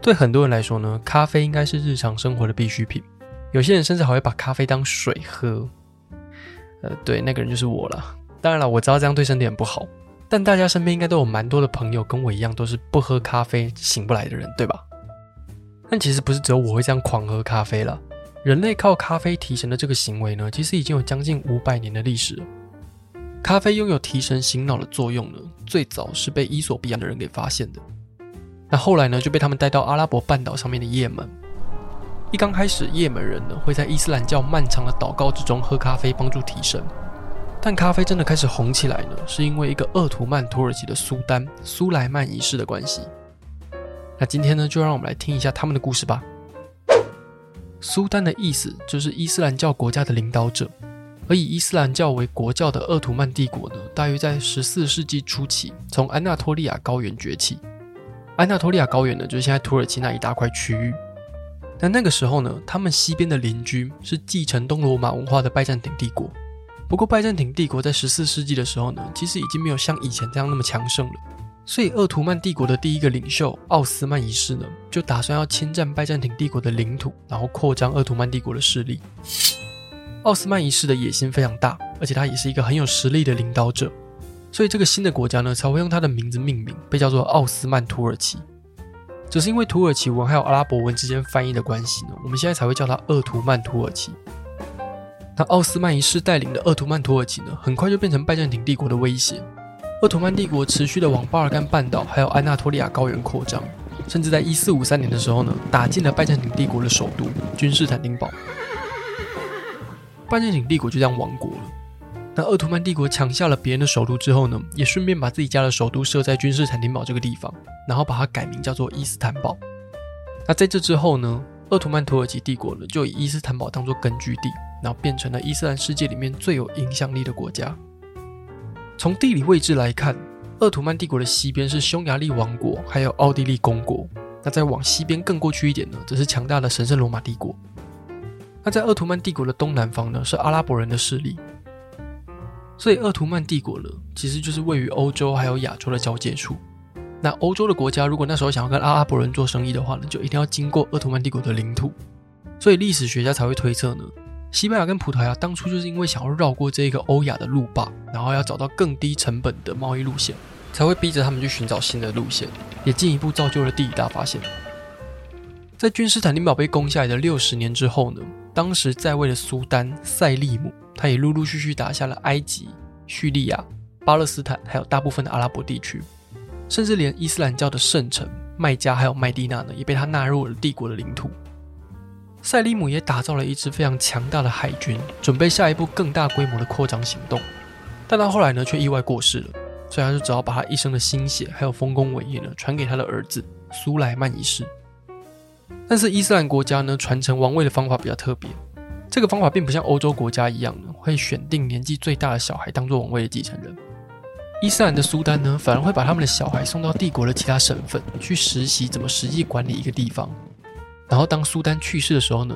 对很多人来说呢，咖啡应该是日常生活的必需品。有些人甚至还会把咖啡当水喝。呃，对，那个人就是我了。当然了，我知道这样对身体很不好。但大家身边应该都有蛮多的朋友跟我一样，都是不喝咖啡醒不来的人，对吧？但其实不是只有我会这样狂喝咖啡了。人类靠咖啡提神的这个行为呢，其实已经有将近五百年的历史了。咖啡拥有提神醒脑的作用呢，最早是被伊索比亚的人给发现的。那后来呢，就被他们带到阿拉伯半岛上面的叶门。一刚开始，叶门人呢会在伊斯兰教漫长的祷告之中喝咖啡，帮助提神。但咖啡真的开始红起来呢，是因为一个鄂图曼土耳其的苏丹苏莱曼一世的关系。那今天呢，就让我们来听一下他们的故事吧。苏丹的意思就是伊斯兰教国家的领导者，而以伊斯兰教为国教的鄂图曼帝国呢，大约在十四世纪初期从安纳托利亚高原崛起。安纳托利亚高原呢，就是现在土耳其那一大块区域。但那个时候呢，他们西边的邻居是继承东罗马文化的拜占庭帝国。不过，拜占庭帝国在十四世纪的时候呢，其实已经没有像以前这样那么强盛了。所以，鄂图曼帝国的第一个领袖奥斯曼一世呢，就打算要侵占拜占庭帝国的领土，然后扩张鄂图曼帝国的势力。奥斯曼一世的野心非常大，而且他也是一个很有实力的领导者。所以这个新的国家呢，才会用它的名字命名，被叫做奥斯曼土耳其。只是因为土耳其文还有阿拉伯文之间翻译的关系呢，我们现在才会叫它鄂图曼土耳其。那奥斯曼一世带领的鄂图曼土耳其呢，很快就变成拜占庭帝国的威胁。鄂图曼帝国持续的往巴尔干半岛还有安纳托利亚高原扩张，甚至在一四五三年的时候呢，打进了拜占庭帝国的首都君士坦丁堡。拜占庭帝国就这样亡国了。那鄂图曼帝国抢下了别人的首都之后呢，也顺便把自己家的首都设在君士坦丁堡这个地方，然后把它改名叫做伊斯坦堡。那在这之后呢，鄂图曼土耳其帝国呢就以伊斯坦堡当做根据地，然后变成了伊斯兰世界里面最有影响力的国家。从地理位置来看，鄂图曼帝国的西边是匈牙利王国，还有奥地利公国。那再往西边更过去一点呢，则是强大的神圣罗马帝国。那在鄂图曼帝国的东南方呢，是阿拉伯人的势力。所以，鄂图曼帝国呢，其实就是位于欧洲还有亚洲的交界处。那欧洲的国家如果那时候想要跟阿拉伯人做生意的话呢，就一定要经过鄂图曼帝国的领土。所以，历史学家才会推测呢，西班牙跟葡萄牙当初就是因为想要绕过这个欧亚的路霸，然后要找到更低成本的贸易路线，才会逼着他们去寻找新的路线，也进一步造就了地理大发现。在君士坦丁堡被攻下来的六十年之后呢，当时在位的苏丹塞利姆。他也陆陆续续打下了埃及、叙利亚、巴勒斯坦，还有大部分的阿拉伯地区，甚至连伊斯兰教的圣城麦加还有麦地那呢，也被他纳入了帝国的领土。塞利姆也打造了一支非常强大的海军，准备下一步更大规模的扩张行动。但他后来呢，却意外过世了，所以他就只好把他一生的心血还有丰功伟业呢，传给他的儿子苏莱曼一世。但是伊斯兰国家呢，传承王位的方法比较特别。这个方法并不像欧洲国家一样呢，会选定年纪最大的小孩当做王位的继承人。伊斯兰的苏丹呢，反而会把他们的小孩送到帝国的其他省份去实习，怎么实际管理一个地方。然后当苏丹去世的时候呢，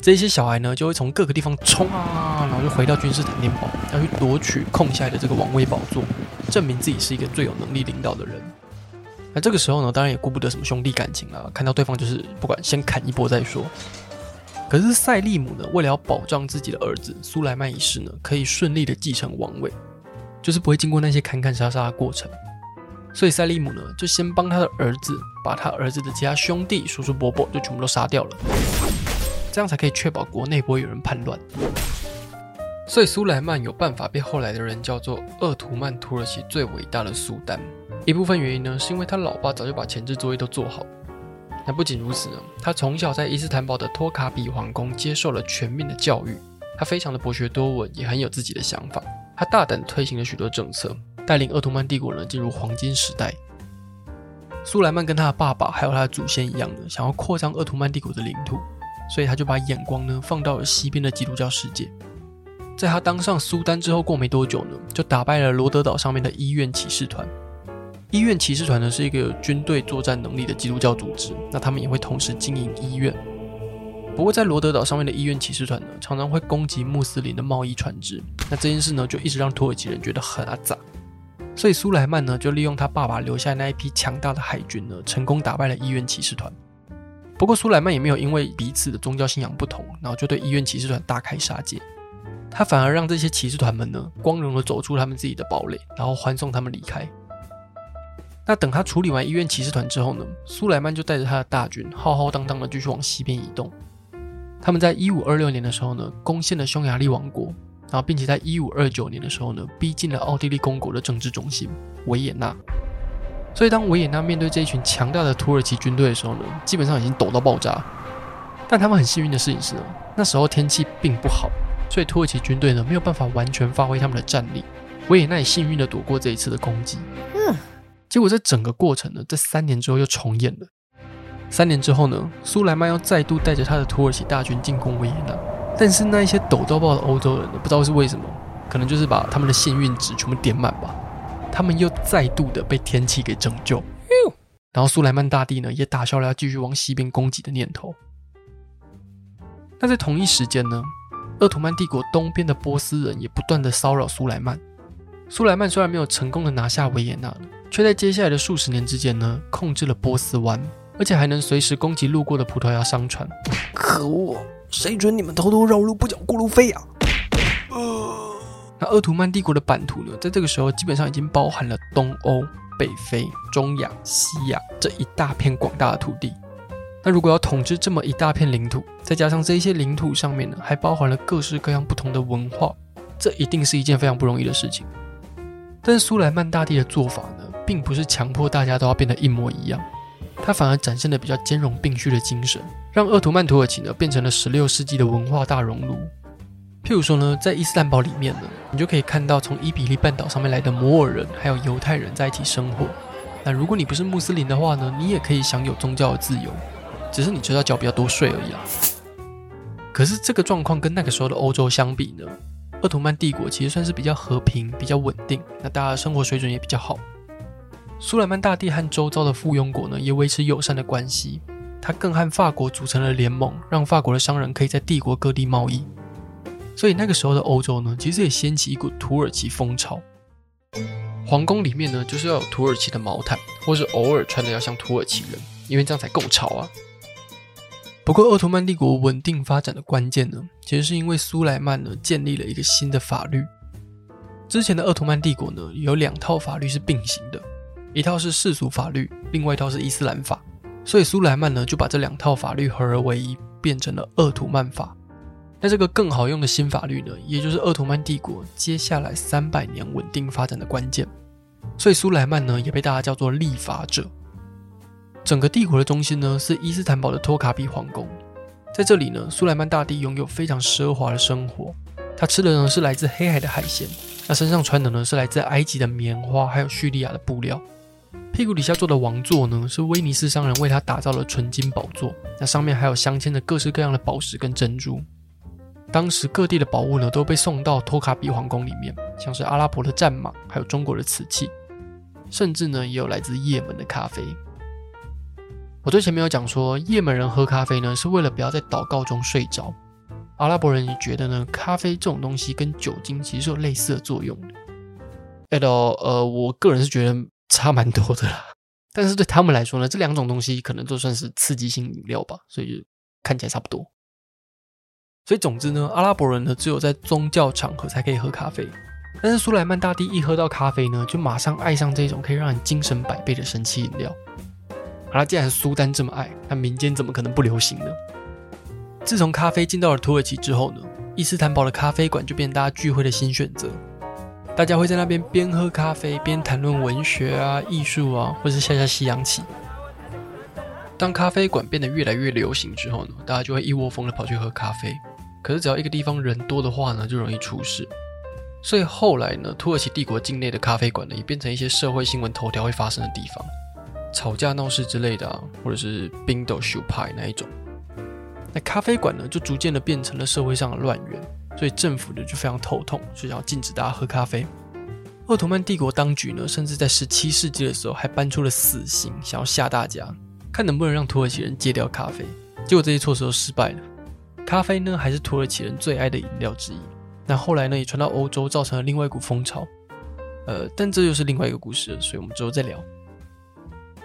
这些小孩呢就会从各个地方冲啊，然后就回到君士坦丁堡，要去夺取空下来的这个王位宝座，证明自己是一个最有能力领导的人。那这个时候呢，当然也顾不得什么兄弟感情了，看到对方就是不管先砍一波再说。可是塞利姆呢，为了要保障自己的儿子苏莱曼一世呢，可以顺利的继承王位，就是不会经过那些砍砍杀杀的过程，所以塞利姆呢，就先帮他的儿子把他儿子的其他兄弟、叔叔伯伯就全部都杀掉了，这样才可以确保国内不会有人叛乱。所以苏莱曼有办法被后来的人叫做鄂图曼土耳其最伟大的苏丹。一部分原因呢，是因为他老爸早就把前置作业都做好。那不仅如此呢，他从小在伊斯坦堡的托卡比皇宫接受了全面的教育，他非常的博学多闻，也很有自己的想法。他大胆推行了许多政策，带领鄂图曼帝国呢进入黄金时代。苏莱曼跟他的爸爸还有他的祖先一样的，想要扩张鄂图曼帝国的领土，所以他就把眼光呢放到了西边的基督教世界。在他当上苏丹之后，过没多久呢，就打败了罗德岛上面的医院骑士团。医院骑士团呢是一个有军队作战能力的基督教组织，那他们也会同时经营医院。不过在罗德岛上面的医院骑士团呢，常常会攻击穆斯林的贸易船只，那这件事呢就一直让土耳其人觉得很阿杂。所以苏莱曼呢就利用他爸爸留下那一批强大的海军呢，成功打败了医院骑士团。不过苏莱曼也没有因为彼此的宗教信仰不同，然后就对医院骑士团大开杀戒。他反而让这些骑士团们呢，光荣的走出他们自己的堡垒，然后欢送他们离开。那等他处理完医院骑士团之后呢，苏莱曼就带着他的大军浩浩荡荡的继续往西边移动。他们在一五二六年的时候呢，攻陷了匈牙利王国，然后并且在一五二九年的时候呢，逼近了奥地利公国的政治中心维也纳。所以当维也纳面对这一群强大的土耳其军队的时候呢，基本上已经抖到爆炸。但他们很幸运的事情是，那时候天气并不好。所以土耳其军队呢没有办法完全发挥他们的战力，维也纳也幸运的躲过这一次的攻击。嗯，结果这整个过程呢，在三年之后又重演了。三年之后呢，苏莱曼要再度带着他的土耳其大军进攻维也纳，但是那一些抖到爆的欧洲人呢，不知道是为什么，可能就是把他们的幸运值全部点满吧，他们又再度的被天气给拯救。然后苏莱曼大帝呢也打消了要继续往西边攻击的念头。那在同一时间呢，鄂图曼帝国东边的波斯人也不断的骚扰苏莱曼。苏莱曼虽然没有成功的拿下维也纳，却在接下来的数十年之间呢，控制了波斯湾，而且还能随时攻击路过的葡萄牙商船。可恶！谁准你们偷偷绕路不缴过路费啊？呃，那鄂图曼帝国的版图呢，在这个时候基本上已经包含了东欧、北非、中亚、西亚这一大片广大的土地。那如果要统治这么一大片领土，再加上这一些领土上面呢，还包含了各式各样不同的文化，这一定是一件非常不容易的事情。但是苏莱曼大帝的做法呢，并不是强迫大家都要变得一模一样，他反而展现了比较兼容并蓄的精神，让鄂图曼土耳其呢变成了十六世纪的文化大熔炉。譬如说呢，在伊斯坦堡里面呢，你就可以看到从伊比利半岛上面来的摩尔人还有犹太人在一起生活。那如果你不是穆斯林的话呢，你也可以享有宗教的自由。只是你知道缴比较多税而已啦。可是这个状况跟那个时候的欧洲相比呢，鄂图曼帝国其实算是比较和平、比较稳定，那大家的生活水准也比较好。苏莱曼大帝和周遭的附庸国呢也维持友善的关系，他更和法国组成了联盟，让法国的商人可以在帝国各地贸易。所以那个时候的欧洲呢，其实也掀起一股土耳其风潮。皇宫里面呢，就是要有土耳其的毛毯，或是偶尔穿的要像土耳其人，因为这样才够潮啊。不过，奥图曼帝国稳定发展的关键呢，其实是因为苏莱曼呢建立了一个新的法律。之前的奥图曼帝国呢有两套法律是并行的，一套是世俗法律，另外一套是伊斯兰法。所以苏莱曼呢就把这两套法律合而为一，变成了鄂图曼法。那这个更好用的新法律呢，也就是奥图曼帝国接下来三百年稳定发展的关键。所以苏莱曼呢也被大家叫做立法者。整个帝国的中心呢是伊斯坦堡的托卡比皇宫，在这里呢，苏莱曼大帝拥有非常奢华的生活。他吃的呢是来自黑海的海鲜，那身上穿的呢是来自埃及的棉花，还有叙利亚的布料。屁股底下坐的王座呢是威尼斯商人为他打造的纯金宝座，那上面还有镶嵌的各式各样的宝石跟珍珠。当时各地的宝物呢都被送到托卡比皇宫里面，像是阿拉伯的战马，还有中国的瓷器，甚至呢也有来自也门的咖啡。我最前面有讲说，夜门人喝咖啡呢，是为了不要在祷告中睡着。阿拉伯人也觉得呢，咖啡这种东西跟酒精其实是有类似的作用的。哎，呃，我个人是觉得差蛮多的啦。但是对他们来说呢，这两种东西可能都算是刺激性饮料吧，所以看起来差不多。所以总之呢，阿拉伯人呢只有在宗教场合才可以喝咖啡。但是苏莱曼大帝一喝到咖啡呢，就马上爱上这种可以让人精神百倍的神奇饮料。好了，既然苏丹这么爱，那民间怎么可能不流行呢？自从咖啡进到了土耳其之后呢，伊斯坦堡的咖啡馆就变大家聚会的新选择。大家会在那边边喝咖啡边谈论文学啊、艺术啊，或是下下西洋棋。当咖啡馆变得越来越流行之后呢，大家就会一窝蜂的跑去喝咖啡。可是只要一个地方人多的话呢，就容易出事。所以后来呢，土耳其帝国境内的咖啡馆呢，也变成一些社会新闻头条会发生的地方，吵架闹事之类的，或者是冰斗秀派那一种。那咖啡馆呢，就逐渐的变成了社会上的乱源，所以政府呢就非常头痛，就想要禁止大家喝咖啡。鄂图曼帝国当局呢，甚至在十七世纪的时候还搬出了死刑，想要吓大家，看能不能让土耳其人戒掉咖啡。结果这些措施都失败了。咖啡呢，还是土耳其人最爱的饮料之一。那后来呢，也传到欧洲，造成了另外一股风潮。呃，但这又是另外一个故事，所以我们之后再聊。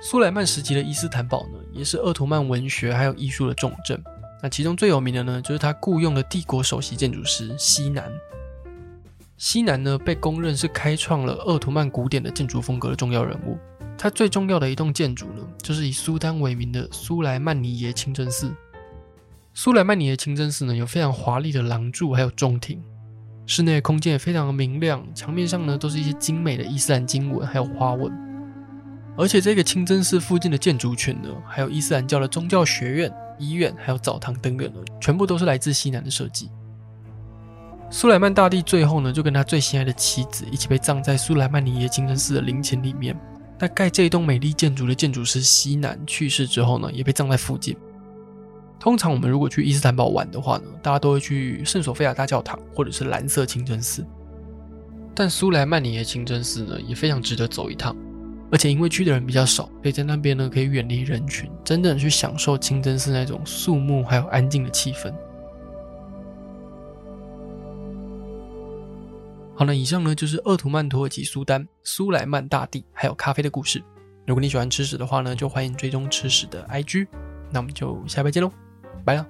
苏莱曼时期的伊斯坦堡呢，也是鄂图曼文学还有艺术的重镇。那其中最有名的呢，就是他雇佣的帝国首席建筑师西南。西南呢，被公认是开创了鄂图曼古典的建筑风格的重要人物。他最重要的一栋建筑呢，就是以苏丹为名的苏莱曼尼耶清真寺。苏莱曼尼耶清真寺呢，有非常华丽的廊柱，还有中庭，室内空间也非常的明亮，墙面上呢，都是一些精美的伊斯兰经文，还有花纹。而且这个清真寺附近的建筑群呢，还有伊斯兰教的宗教学院。医院还有澡堂等等的，全部都是来自西南的设计。苏莱曼大帝最后呢，就跟他最心爱的妻子一起被葬在苏莱曼尼耶清真寺的陵寝里面。那盖这一栋美丽建筑的建筑师西南去世之后呢，也被葬在附近。通常我们如果去伊斯坦堡玩的话呢，大家都会去圣索菲亚大教堂或者是蓝色清真寺。但苏莱曼尼耶清真寺呢，也非常值得走一趟。而且因为去的人比较少，所以在那边呢，可以远离人群，真正去享受清真寺那种肃穆还有安静的气氛。好，那以上呢就是鄂图曼土耳其苏丹苏莱曼大帝还有咖啡的故事。如果你喜欢吃屎的话呢，就欢迎追踪吃屎的 IG。那我们就下期见喽，拜了。